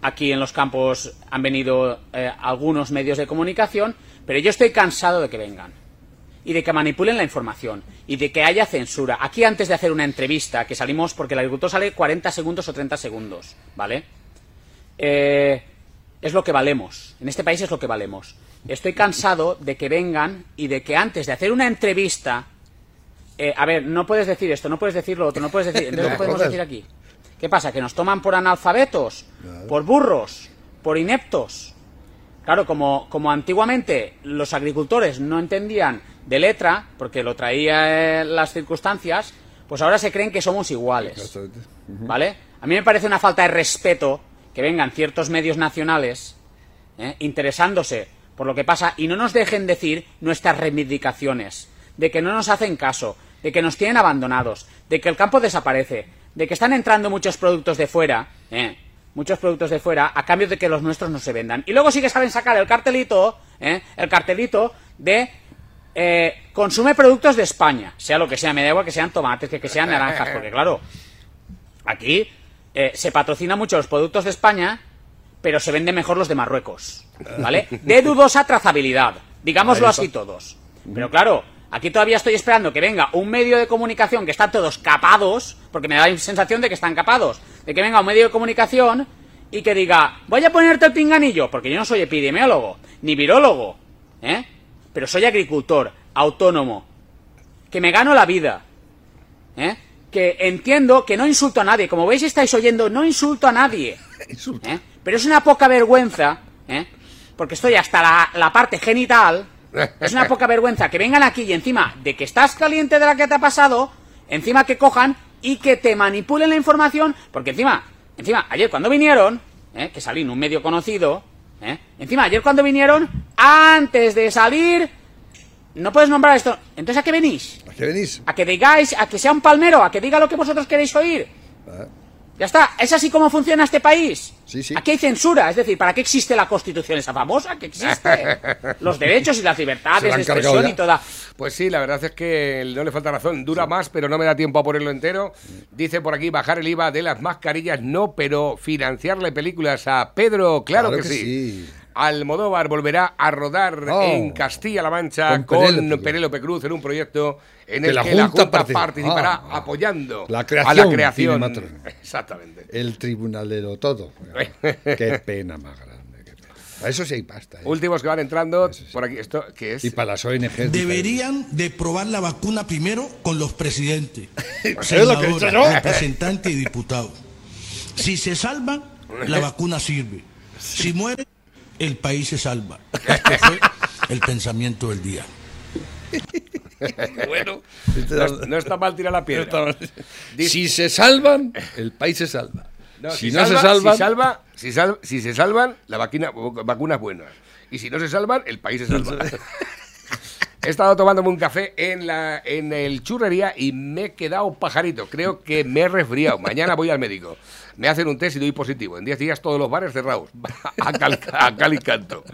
aquí en los campos, han venido eh, algunos medios de comunicación, pero yo estoy cansado de que vengan y de que manipulen la información y de que haya censura. Aquí antes de hacer una entrevista, que salimos porque el agricultor sale 40 segundos o 30 segundos, ¿vale? Eh, es lo que valemos. En este país es lo que valemos. Estoy cansado de que vengan y de que antes de hacer una entrevista... eh, a ver, no puedes decir esto, no puedes decir lo otro, no puedes decir... Entonces, ¿qué <laughs> podemos decir aquí? ¿Qué pasa? ¿Que nos toman por analfabetos? ¿Por burros? ¿Por ineptos? Claro, como, como antiguamente los agricultores no entendían de letra, porque lo traía eh, las circunstancias, pues ahora se creen que somos iguales. ¿Vale? A mí me parece una falta de respeto que vengan ciertos medios nacionales ¿eh? interesándose por lo que pasa y no nos dejen decir nuestras reivindicaciones, de que no nos hacen caso, de que nos tienen abandonados, de que el campo desaparece, de que están entrando muchos productos de fuera, ¿eh? Muchos productos de fuera, a cambio de que los nuestros no se vendan. Y luego sí que saben sacar el cartelito, ¿eh? el cartelito de eh, consume productos de España, sea lo que sea, me da igual que sean tomates, que, que sean naranjas, porque claro, aquí eh, se patrocina mucho los productos de España, pero se venden mejor los de Marruecos, ¿vale? <laughs> De dudosa trazabilidad, digámoslo así todos. Pero claro, aquí todavía estoy esperando que venga un medio de comunicación que están todos capados, porque me da la sensación de que están capados, de que venga un medio de comunicación y que diga, voy a ponerte el pinganillo, porque yo no soy epidemiólogo, ni virólogo, ¿eh? Pero soy agricultor, autónomo, que me gano la vida, ¿eh? Que entiendo que no insulto a nadie, como veis estáis oyendo, no insulto a nadie, ¿eh? <laughs> Pero es una poca vergüenza, ¿eh? Porque estoy hasta la, la parte genital, es una poca vergüenza que vengan aquí y encima de que estás caliente de la que te ha pasado, encima que cojan y que te manipulen la información, porque encima, encima, ayer cuando vinieron, ¿eh? que salí en un medio conocido, ¿eh? encima ayer cuando vinieron, antes de salir, no puedes nombrar esto, entonces ¿a qué venís? ¿A qué venís? A que digáis, a que sea un palmero, a que diga lo que vosotros queréis oír. Ah, Ya está, es así como funciona este país. Sí, sí. Aquí hay censura, es decir, ¿para qué existe la Constitución esa famosa que existe? <laughs> Los derechos y las libertades la de expresión ya. y toda. Pues sí, la verdad es que no le falta razón. Dura más, pero no me da tiempo a ponerlo entero. Dice por aquí bajar el IVA de las mascarillas, no, pero financiarle películas a Pedro, claro, Claro que, que sí. Almodóvar volverá a rodar Oh. en Castilla-La Mancha Con con, Penélope. Penélope Cruz en un proyecto en Que el la que la Junta Junta participa. participará Ah, apoyando La a creación. la creación. Exactamente. El tribunalero todo. <laughs> Qué pena más grande. qué pena. Para eso sí hay pasta. ¿eh? Últimos que van entrando por aquí. ¿Esto qué es? Y para las ONGs. Deberían de probar la vacuna primero con los presidentes, <laughs> es lo que he dicho senadores, representantes y diputados. Si se salvan, la vacuna sirve. Si muere, el país se salva. <laughs> Este fue el pensamiento del día. bueno, no, no está mal tirar la piedra. Si se salvan, el país se salva. No, si, si, no salva, se salvan, si, salva, si, sal- si se salvan, la vacuna, vacuna es buena. Y si no se salvan, el país se salva. <laughs> He estado tomándome un café en, la, en el churrería y me he quedado pajarito. Creo que me he resfriado. Mañana voy al médico. Me hacen un test y doy positivo. En 10 días todos los bares cerrados. <laughs> A cal, a cal y canto.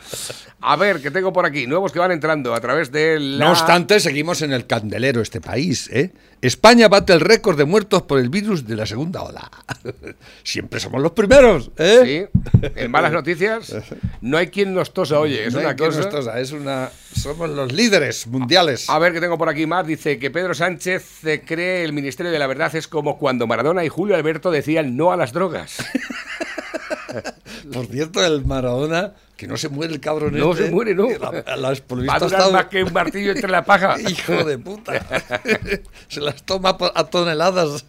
A ver, que tengo por aquí. Nuevos que van entrando a través de la... No obstante, seguimos en el candelero este país. ¿eh? España bate el récord de muertos por el virus de la segunda ola. <laughs> Siempre somos los primeros. ¿eh? Sí, en malas noticias no hay quien nos tosa, oye, es No hay una quien cosa... nos tosa, es una, somos los líderes mundiales. A ver qué tengo por aquí más. Dice que Pedro Sánchez cree el Ministerio de la Verdad es como cuando Maradona y Julio Alberto decían no a las drogas. <laughs> Por cierto, el Maradona, que no se muere el cabrón No este, se muere, no. La, las Va a durar estado- más que un martillo entre la paja. <laughs> Hijo de puta. <laughs> se las toma a toneladas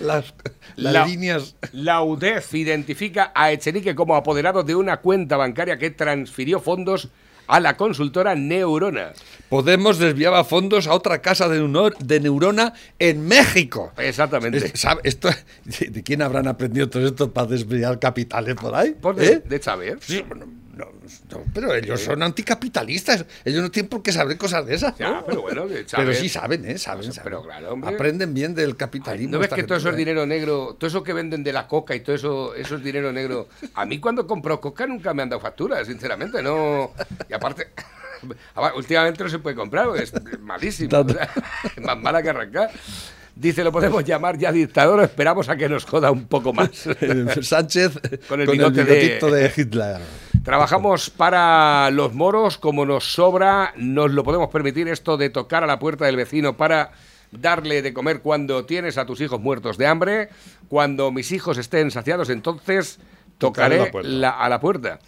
las, las La- líneas. La UDEF identifica a Echenique como apoderado de una cuenta bancaria que transfirió fondos a la consultora Neurona. Podemos desviaba fondos a otra casa de, neuro- de neurona en México. Exactamente. Es- ¿sabe? Esto, <laughs> ¿de, quién habrán aprendido todo esto para desviar capitales por ahí? Pues de, ¿Eh? de Chávez. Sí, bueno, no, no, pero ellos son anticapitalistas. Ellos no tienen por qué saber cosas de esas. Pero bueno, sí saben, ¿eh? Saben, saben. Pero claro, hombre. Aprenden bien del capitalismo. ¿No ves que todo eso es ¿eh? dinero negro? Todo eso que venden de la coca y todo eso, eso es dinero negro. A mí cuando compro coca nunca me han dado factura, sinceramente, no. Y aparte, <laughs> últimamente no se puede comprar, porque es malísimo. o sea, es más mala que arrancar. Dice, lo podemos llamar ya dictador, esperamos a que nos joda un poco más. <laughs> Sánchez Con el con bigote el de- bigotito de... Hitler. Trabajamos para los moros, como nos sobra, nos lo podemos permitir esto de tocar a la puerta del vecino para darle de comer cuando tienes a tus hijos muertos de hambre, cuando mis hijos estén saciados, entonces Tocaré la la- a la puerta.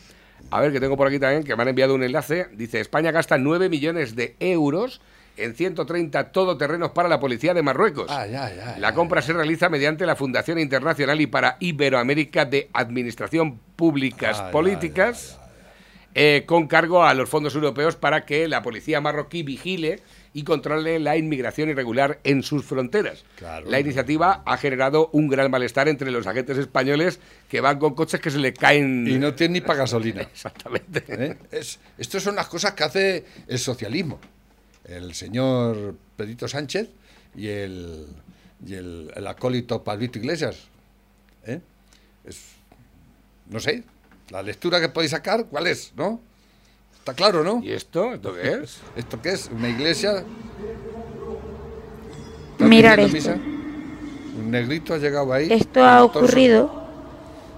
A ver, que tengo por aquí también, que me han enviado un enlace. Dice, España gasta 9 millones de euros en 130 todoterrenos para la policía de Marruecos. Ah, ya, ya, La compra se realiza mediante la Fundación Internacional y para Iberoamérica de Administración Públicas Ah, Políticas, eh, con cargo a los fondos europeos para que la policía marroquí vigile y controle la inmigración irregular en sus fronteras. Claro. La iniciativa ha generado un gran malestar entre los agentes españoles que van con coches que se le caen. Y no tienen ni para gasolina. <laughs> Exactamente. ¿Eh? Es, son las cosas que hace el socialismo. El señor Pedrito Sánchez y el, y el, el acólito Pablito Iglesias. ¿Eh? Es, no sé, la lectura que podéis sacar, ¿cuál es? ¿No? Está claro, ¿no? ¿Y esto? ¿Esto qué es? <laughs> ¿Esto qué es? ¿Una iglesia? Mirar esto. misa? negrito ha llegado ahí. Esto ha torso. ocurrido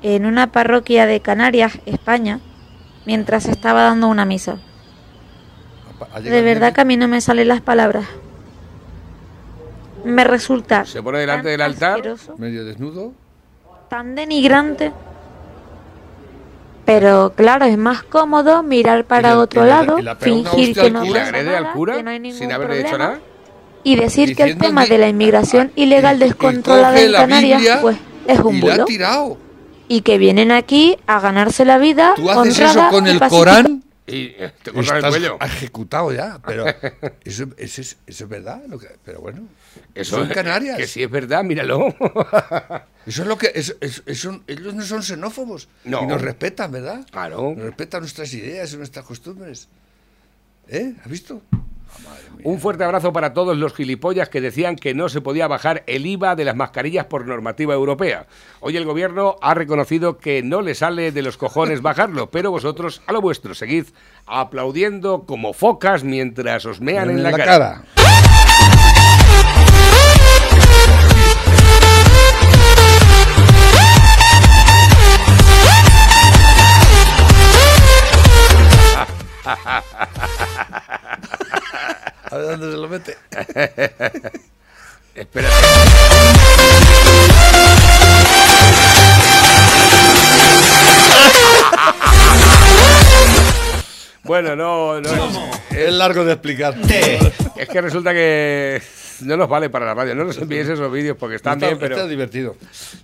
en una parroquia de Canarias, España, mientras estaba dando una misa. De verdad que a mí no me salen las palabras. Me resulta Se pone delante del altar. Medio desnudo. tan denigrante. Pero claro, es más cómodo mirar para otro lado, fingir que no cura. pasa nada, cura que no hay ningún sin haberle dicho problema, nada. y decir que el tema que- de la inmigración ilegal descontrolada en Canarias pues es un y la ha bulo. tirado. Y que vienen aquí a ganarse la vida Tú haces honrada eso con el. Corán Y eh, te cortan el cuello. ejecutado ya. Pero <laughs> eso, eso es, eso es verdad. lo que- pero bueno, Eso en Canarias. Que si es verdad, míralo. <laughs> Eso es lo que. eso- ellos no son xenófobos. No. Y nos respetan, ¿verdad? Claro. Nos respetan nuestras ideas y nuestras costumbres. ¿Eh? ¿Has visto? Un fuerte abrazo para todos los gilipollas que decían que no se podía bajar el IVA de las mascarillas por normativa europea. Hoy el gobierno ha reconocido que no le sale de los cojones <laughs> bajarlo, pero vosotros a lo vuestro seguid aplaudiendo como focas mientras os mean en, la, cara. A ver dónde se lo mete. <laughs> Espera. Bueno, no, no. Es largo de explicar. Es que resulta que <laughs> no nos vale para la radio. No nos enviéis esos vídeos porque están Está- bien, pero. está divertido.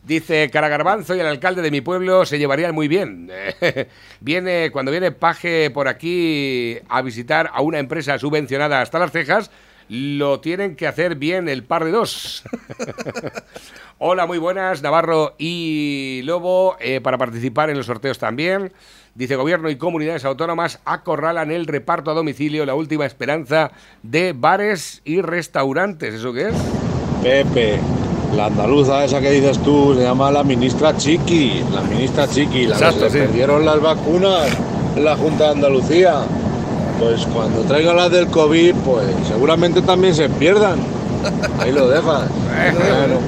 Dice Caragarbanzo y el alcalde de mi pueblo se llevarían muy bien. <laughs> viene, cuando viene Paje por aquí a visitar a una empresa subvencionada hasta las cejas, lo tienen que hacer bien el par de dos. <laughs> Hola, muy buenas, Navarro y Lobo, eh, para participar en los sorteos también. Dice, gobierno y comunidades autónomas acorralan el reparto a domicilio, la última esperanza de bares y restaurantes. ¿Eso qué es? Pepe, la andaluza esa que dices tú se llama la ministra Chiqui, la ministra Chiqui, la Exacto, que se sí. perdieron las vacunas en la Junta de Andalucía. Pues cuando traigan las del COVID, pues seguramente también se pierdan. Ahí lo dejas. Bueno,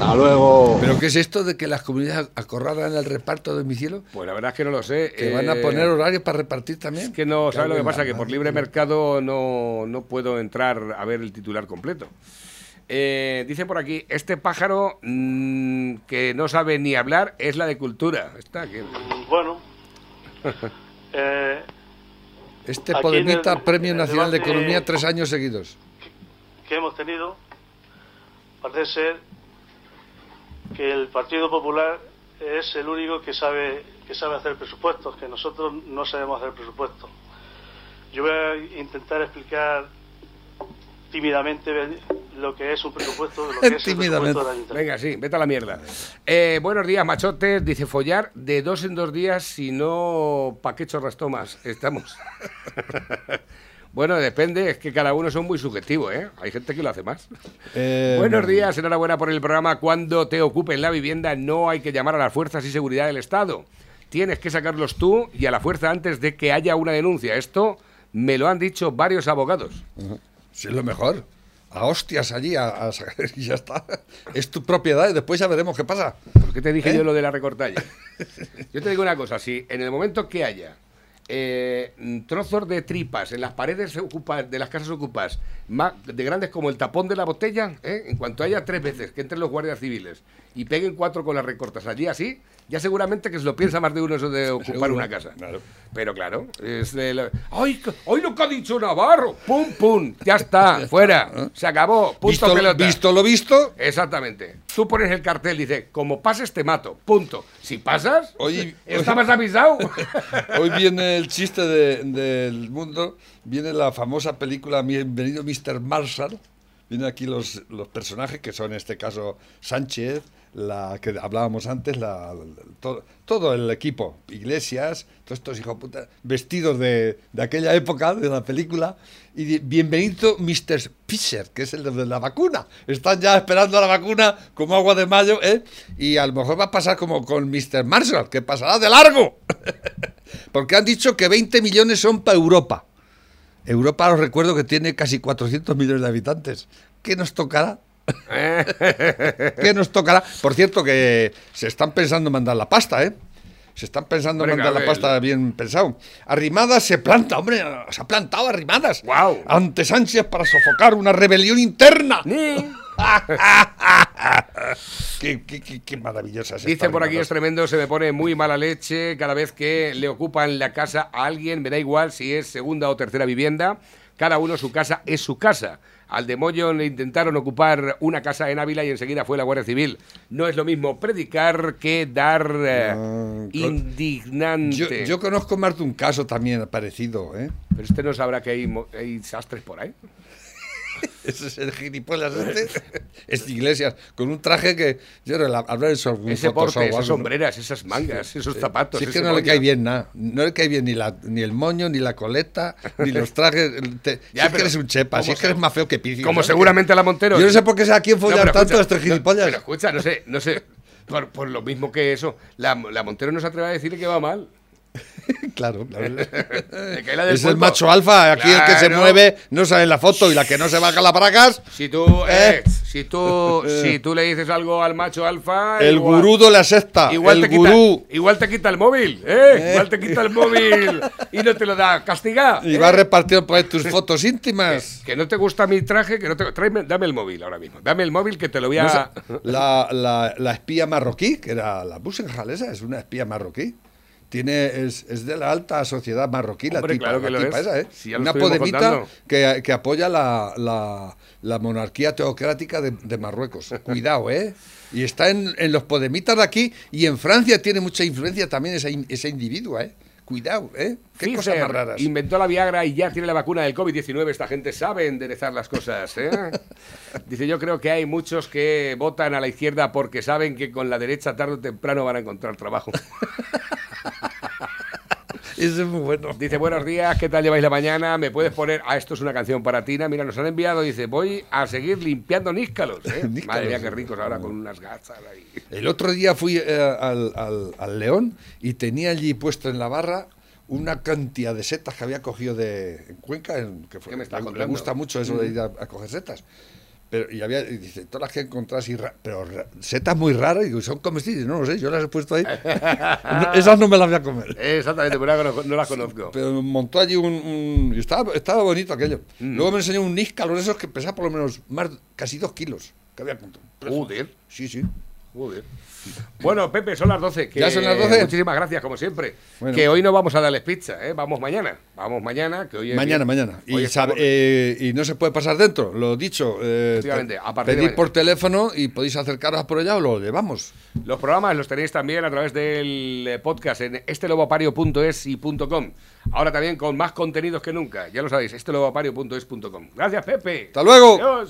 hasta luego. ¿Pero qué es esto de que las comunidades acorralan el reparto a domicilio? Pues la verdad es que no lo sé. ¿Que van a Eh, poner horarios para repartir también? Es que no, ¿sabes lo que pasa? Que por libre mercado no, no puedo entrar a ver el titular completo. Eh, dice por aquí, este pájaro mm, que no sabe ni hablar es la de cultura. Está aquí. Bueno, <laughs> eh, Este Podemita el- Premio el Nacional de Economía tres años seguidos. que hemos tenido, parece ser que el Partido Popular es el único que sabe que sabe hacer presupuestos, que nosotros no sabemos hacer presupuestos. Yo voy a intentar explicar tímidamente lo que es un presupuesto, lo que es el presupuesto del ayuntamiento. Venga, sí, vete a la mierda. Eh, buenos días, machotes. Dice follar de dos en dos días, si no, ¿pa' qué chorras tomas? Estamos. <laughs> bueno, depende, es que cada uno son muy subjetivos, ¿eh? Hay gente que lo hace más. Eh, Buenos días, enhorabuena por el programa. Cuando te ocupen la vivienda, no hay que llamar a las fuerzas y seguridad del Estado. Tienes que sacarlos tú y a la fuerza antes de que haya una denuncia. Esto me lo han dicho varios abogados. Sí, es lo mejor. A hostias allí, a, a <laughs> y ya está. Es tu propiedad y después ya veremos qué pasa. ¿Por qué te dije ¿Eh? yo lo de la recortalla? <laughs> Yo te digo una cosa, si en el momento que haya eh, trozos de tripas en las paredes de las casas ocupadas, más de grandes como el tapón de la botella, ¿eh? en cuanto haya tres veces que entren los guardias civiles y peguen cuatro con las recortas allí así, ya seguramente que se lo piensa más de uno eso de <laughs> ocupar Seguro, una casa. Pero claro, es de la- ¡Ay, ¡Ay, lo que ha dicho Navarro! ¡Pum, pum! Ya está, <laughs> fuera. Se acabó. Punto Visto- pelota. visto lo visto. Exactamente. Tú pones el cartel, dice, como pases te mato. Punto. Si pasas, Hoy- estabas avisado. <laughs> Hoy viene el chiste de- del mundo, viene la famosa película Bienvenido Mr. Marshall. Vienen aquí los, los personajes que son en este caso Sánchez, la que hablábamos antes, todo, el equipo, Iglesias, todos estos puta, vestidos de, de aquella época de la película. Y bienvenido Mr. Fisher, que es el de la vacuna. Están ya esperando a la vacuna como agua de mayo, ¿eh? Y a lo mejor va a pasar como con Mr. Marshall, que pasará de largo. <laughs> Porque han dicho que 20 millones son para Europa. Europa, os recuerdo que tiene casi 400 millones de habitantes. ¿Qué nos tocará? <laughs> ¿Qué nos tocará? Por cierto, que se están pensando en mandar la pasta, ¿eh? Se están pensando en Hombre, mandar la pasta bien pensado. Arrimadas se planta, hombre, se ha plantado Arrimadas. ¡Wow! Ante Sánchez para sofocar una rebelión interna. <laughs> qué, qué- qué- qué maravillosa es Dice por aquí, es tremendo, se me pone muy mala leche cada vez que le ocupan la casa a alguien, me da igual si es segunda o tercera vivienda, cada uno su casa es su casa. Al de Mollón le intentaron ocupar una casa en Ávila y enseguida fue la Guardia Civil. No es lo mismo predicar que dar eh, indignante. Yo, yo conozco más de un caso también parecido, ¿eh? Pero usted no sabrá que hay, hay sastres por ahí. <laughs> Ese es el gilipollas este. <laughs> Es Iglesias, con un traje que. Yo habrá hecho algún Ese porte, esas ¿no? sombreras, esas mangas, esos zapatos. Si es que no le cae bien nada. No le cae bien ni, la, ni el moño, ni la coleta, ni los <laughs> trajes. Te- si es que eres un chepa, si ¿cómo es que eres se- más feo que Pizzi. Como ¿sabes? seguramente la Montero. Yo no sé por qué a quién No, follar tanto escucha, no, gilipollas. pero escucha, no sé, no sé. Por, por lo mismo que eso, la, la Montero no se atreve a decirle que va mal. <laughs> claro, claro. <laughs> Es el macho alfa, aquí el que se Claro. mueve no sale en la foto y la que no se baja la bragas. Si tú, eh, Eh. si tú, <laughs> si tú le dices algo al macho alfa, El igual- gurú de la secta. Igual el te, quita, igual te quita el móvil, ¿eh? Igual te quita el móvil y no te lo da. Castiga. Y ¿eh? va a repartir por ahí tus fotos íntimas. Que no te gusta mi traje, que no te. Tráeme, dame el móvil ahora mismo. Dame el móvil que te lo voy a. No sé, la, la- la espía marroquí, que era la Busenhal, esa es una espía marroquí. Tiene, es, es de la alta sociedad marroquí, la Hombre, tipa, claro que la tipa es. esa, ¿eh? Si una podemita que, que apoya la, la- la monarquía teocrática de, de Marruecos. <laughs> Cuidado, ¿eh? Y está en, en los podemitas de aquí y en Francia tiene mucha influencia también ese, ese individuo, ¿eh? Cuidado, ¿eh? Qué cosas Pfizer más raras. inventó la Viagra y ya tiene la vacuna del COVID-19. Esta gente sabe enderezar las cosas. ¿eh? <laughs> Dice, yo creo que hay muchos que votan a la izquierda porque saben que con la derecha tarde o temprano van a encontrar trabajo. <laughs> Eso es muy bueno. Dice, buenos días, ¿qué tal lleváis la mañana? ¿Me puedes poner? Ah, esto es una canción para Tina. Mira, nos han enviado, dice, voy a seguir limpiando níscalos. ¿eh? <laughs> Níscalos. Madre mía, qué ricos ahora con unas gachas ahí. El otro día fui eh, al, al- al León y tenía allí puesto en la barra una cantidad de setas que había cogido de en Cuenca, en- que fue- ¿Qué me le, le gusta mucho eso de Mm. ir a, a coger setas. Pero, y había, y dice, todas las que encontrás, y pero setas muy raras, y digo, son comestibles, no lo sé, yo las he puesto ahí. No, esas no me las voy a comer. <laughs> Exactamente, pero no, no las conozco. Pero montó allí un... un- y estaba, estaba bonito aquello. Mm. Luego me enseñó un níscalo de esos que pesaba por lo menos más, casi dos kilos. Que había. Joder. Sí, sí. Joder. Bueno, Pepe, son las 12. que- ¿Ya son las 12? Muchísimas gracias, como siempre. Bueno. Que hoy no vamos a darles pizza, ¿eh? Vamos mañana. Vamos mañana, que hoy es Mañana, bien- mañana. hoy Y, es sabe- sábado. eh, y no se puede pasar dentro, lo dicho. Eh, a pedid por teléfono y podéis acercaros por allá o lo llevamos. Los programas los tenéis también a través del eh, podcast en estelobopario.es y .com. Ahora también con más contenidos que nunca. Ya lo sabéis, estelobopario.es.com. Gracias, Pepe. Hasta luego. Adiós.